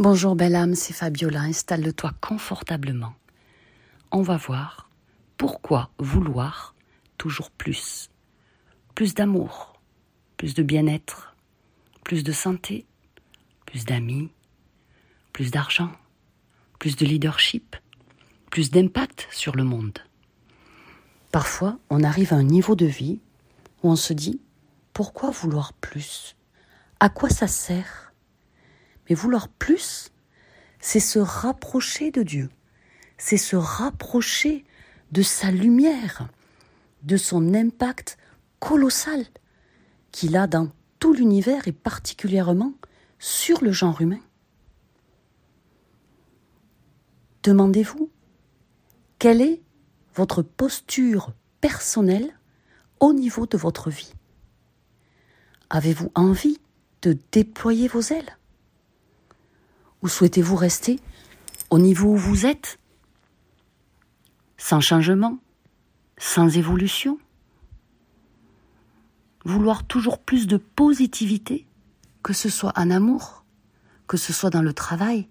Bonjour belle âme, c'est Fabiola, installe-toi confortablement. On va voir pourquoi vouloir toujours plus. Plus d'amour, plus de bien-être, plus de santé, plus d'amis, plus d'argent, plus de leadership, plus d'impact sur le monde. Parfois, on arrive à un niveau de vie où on se dit pourquoi vouloir plus? À quoi ça sert? Mais vouloir plus, c'est se rapprocher de Dieu, c'est se rapprocher de sa lumière, de son impact colossal qu'il a dans tout l'univers et particulièrement sur le genre humain. Demandez-vous, quelle est votre posture personnelle au niveau de votre vie? Avez-vous envie de déployer vos ailes? Ou souhaitez-vous rester? Au niveau où vous êtes? Sans changement? Sans évolution? Vouloir toujours plus de positivité, que ce soit en amour, que ce soit dans le travail,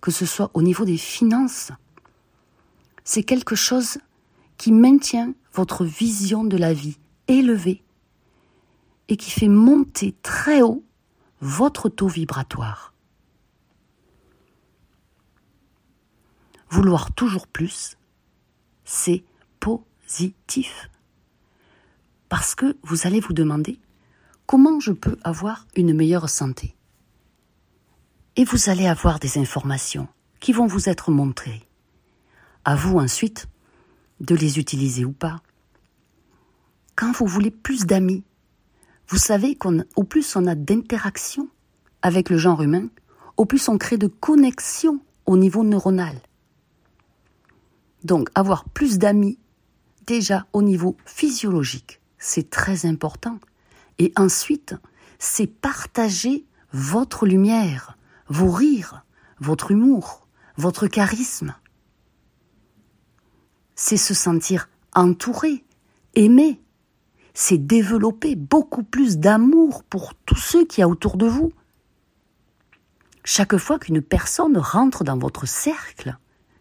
que ce soit au niveau des finances? C'est quelque chose qui maintient votre vision de la vie élevée et qui fait monter très haut votre taux vibratoire. Vouloir toujours plus, c'est positif. Parce que vous allez vous demander comment je peux avoir une meilleure santé. Et vous allez avoir des informations qui vont vous être montrées. À vous ensuite de les utiliser ou pas. Quand vous voulez plus d'amis, vous savez qu'au plus on a d'interactions avec le genre humain, au plus on crée de connexions au niveau neuronal. Donc avoir plus d'amis, déjà au niveau physiologique, c'est très important. Et ensuite, c'est partager votre lumière, vos rires, votre humour, votre charisme. C'est se sentir entouré, aimé. C'est développer beaucoup plus d'amour pour tous ceux qui y a autour de vous. Chaque fois qu'une personne rentre dans votre cercle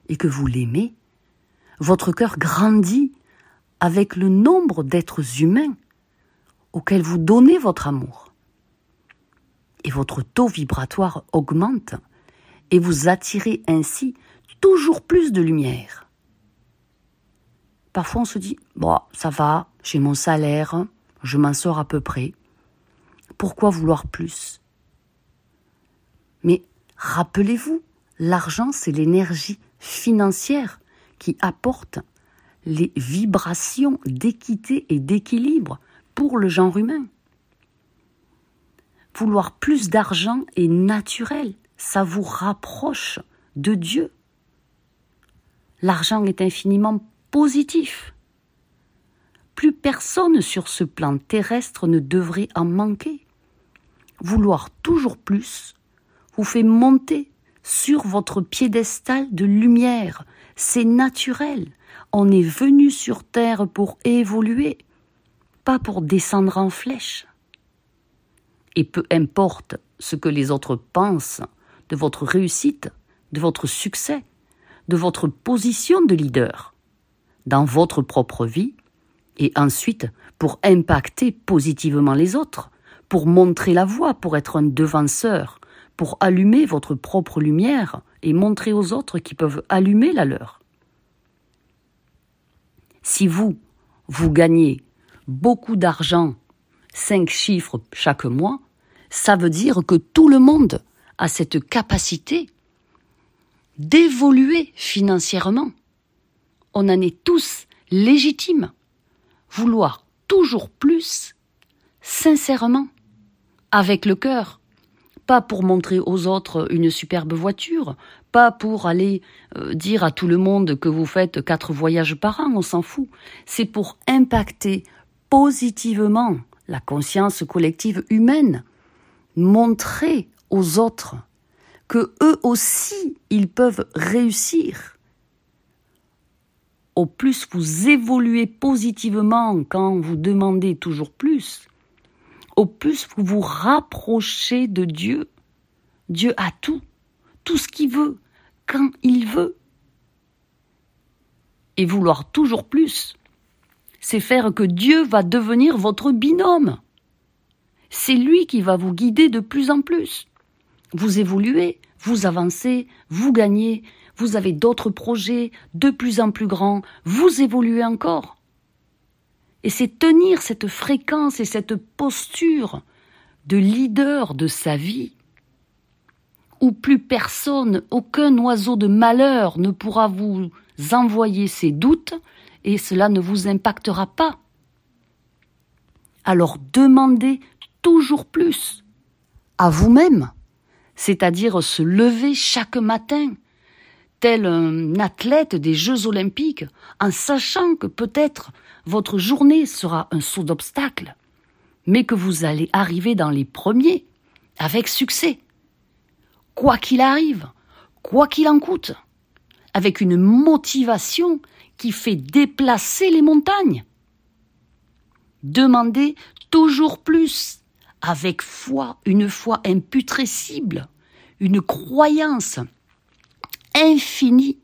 et que vous l'aimez, votre cœur grandit avec le nombre d'êtres humains auxquels vous donnez votre amour. Et votre taux vibratoire augmente et vous attirez ainsi toujours plus de lumière. Parfois on se dit, bon, ça va, j'ai mon salaire, je m'en sors à peu près. Pourquoi vouloir plus? Mais rappelez-vous, l'argent, c'est l'énergie financière qui apporte les vibrations d'équité et d'équilibre pour le genre humain. Vouloir plus d'argent est naturel, ça vous rapproche de Dieu. L'argent est infiniment positif. Plus personne sur ce plan terrestre ne devrait en manquer. Vouloir toujours plus vous fait monter sur votre piédestal de lumière, c'est naturel. On est venu sur Terre pour évoluer, pas pour descendre en flèche. Et peu importe ce que les autres pensent de votre réussite, de votre succès, de votre position de leader, dans votre propre vie, et ensuite pour impacter positivement les autres, pour montrer la voie, pour être un devanceur, pour allumer votre propre lumière et montrer aux autres qui peuvent allumer la leur. Si vous, vous gagnez beaucoup d'argent, cinq chiffres chaque mois, ça veut dire que tout le monde a cette capacité d'évoluer financièrement. On en est tous légitimes. Vouloir toujours plus, sincèrement, avec le cœur, pas pour montrer aux autres une superbe voiture, pas pour aller euh, dire à tout le monde que vous faites quatre voyages par an, on s'en fout. C'est pour impacter positivement la conscience collective humaine, montrer aux autres que eux aussi ils peuvent réussir. Au plus vous évoluez positivement quand vous demandez toujours plus, au plus vous vous rapprochez de Dieu. Dieu a tout. tout ce qu'il veut, quand il veut. Et vouloir toujours plus, c'est faire que Dieu va devenir votre binôme. C'est lui qui va vous guider de plus en plus. Vous évoluez, vous avancez, vous gagnez, vous avez d'autres projets de plus en plus grands, vous évoluez encore. Et c'est tenir cette fréquence et cette posture de leader de sa vie, où plus personne, aucun oiseau de malheur ne pourra vous envoyer ses doutes, et cela ne vous impactera pas. Alors demandez toujours plus à vous-même, c'est-à-dire se lever chaque matin, tel un athlète des Jeux olympiques, en sachant que peut-être votre journée sera un saut d'obstacle, mais que vous allez arriver dans les premiers avec succès. Quoi qu'il arrive, quoi qu'il en coûte, avec une motivation qui fait déplacer les montagnes. Demandez toujours plus, avec foi, une foi imputrescible, une croyance infinie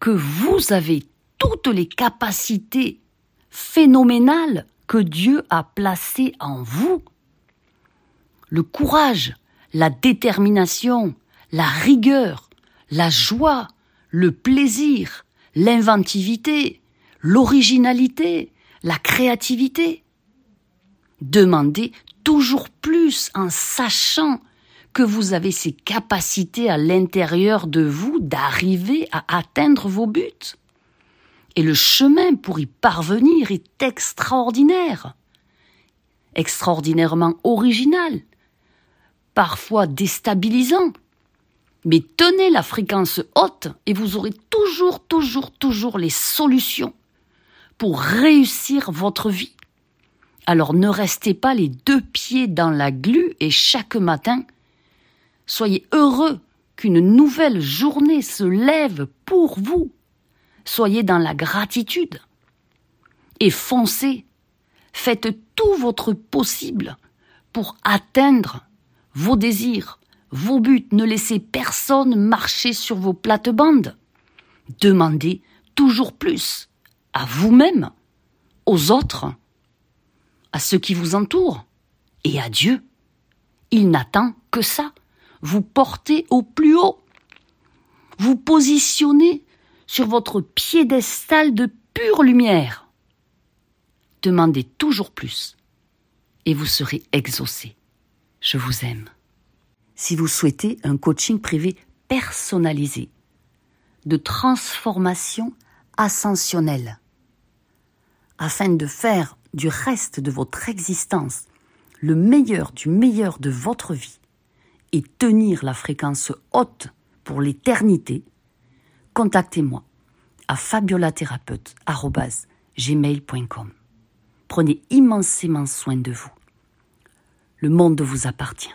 que vous avez toutes les capacités phénoménales que Dieu a placées en vous. Le courage, la détermination, la rigueur, la joie, le plaisir, l'inventivité, l'originalité, la créativité. Demandez toujours plus en sachant vous avez ces capacités à l'intérieur de vous d'arriver à atteindre vos buts. Et le chemin pour y parvenir est extraordinaire, extraordinairement original, parfois déstabilisant. Mais tenez la fréquence haute et vous aurez toujours, toujours, toujours les solutions pour réussir votre vie. Alors ne restez pas les deux pieds dans la glu et chaque matin, soyez heureux qu'une nouvelle journée se lève pour vous. Soyez dans la gratitude et foncez. Faites tout votre possible pour atteindre vos désirs, vos buts. Ne laissez personne marcher sur vos plates-bandes. Demandez toujours plus à vous-même, aux autres, à ceux qui vous entourent et à Dieu. Il n'attend que ça. Vous portez au plus haut. Vous positionnez sur votre piédestal de pure lumière. Demandez toujours plus et vous serez exaucé. Je vous aime. Si vous souhaitez un coaching privé personnalisé, de transformation ascensionnelle, afin de faire du reste de votre existence le meilleur du meilleur de votre vie et tenir la fréquence haute pour l'éternité, contactez-moi à fabiolathérapeute.gmail.com. Prenez immensément soin de vous. Le monde vous appartient.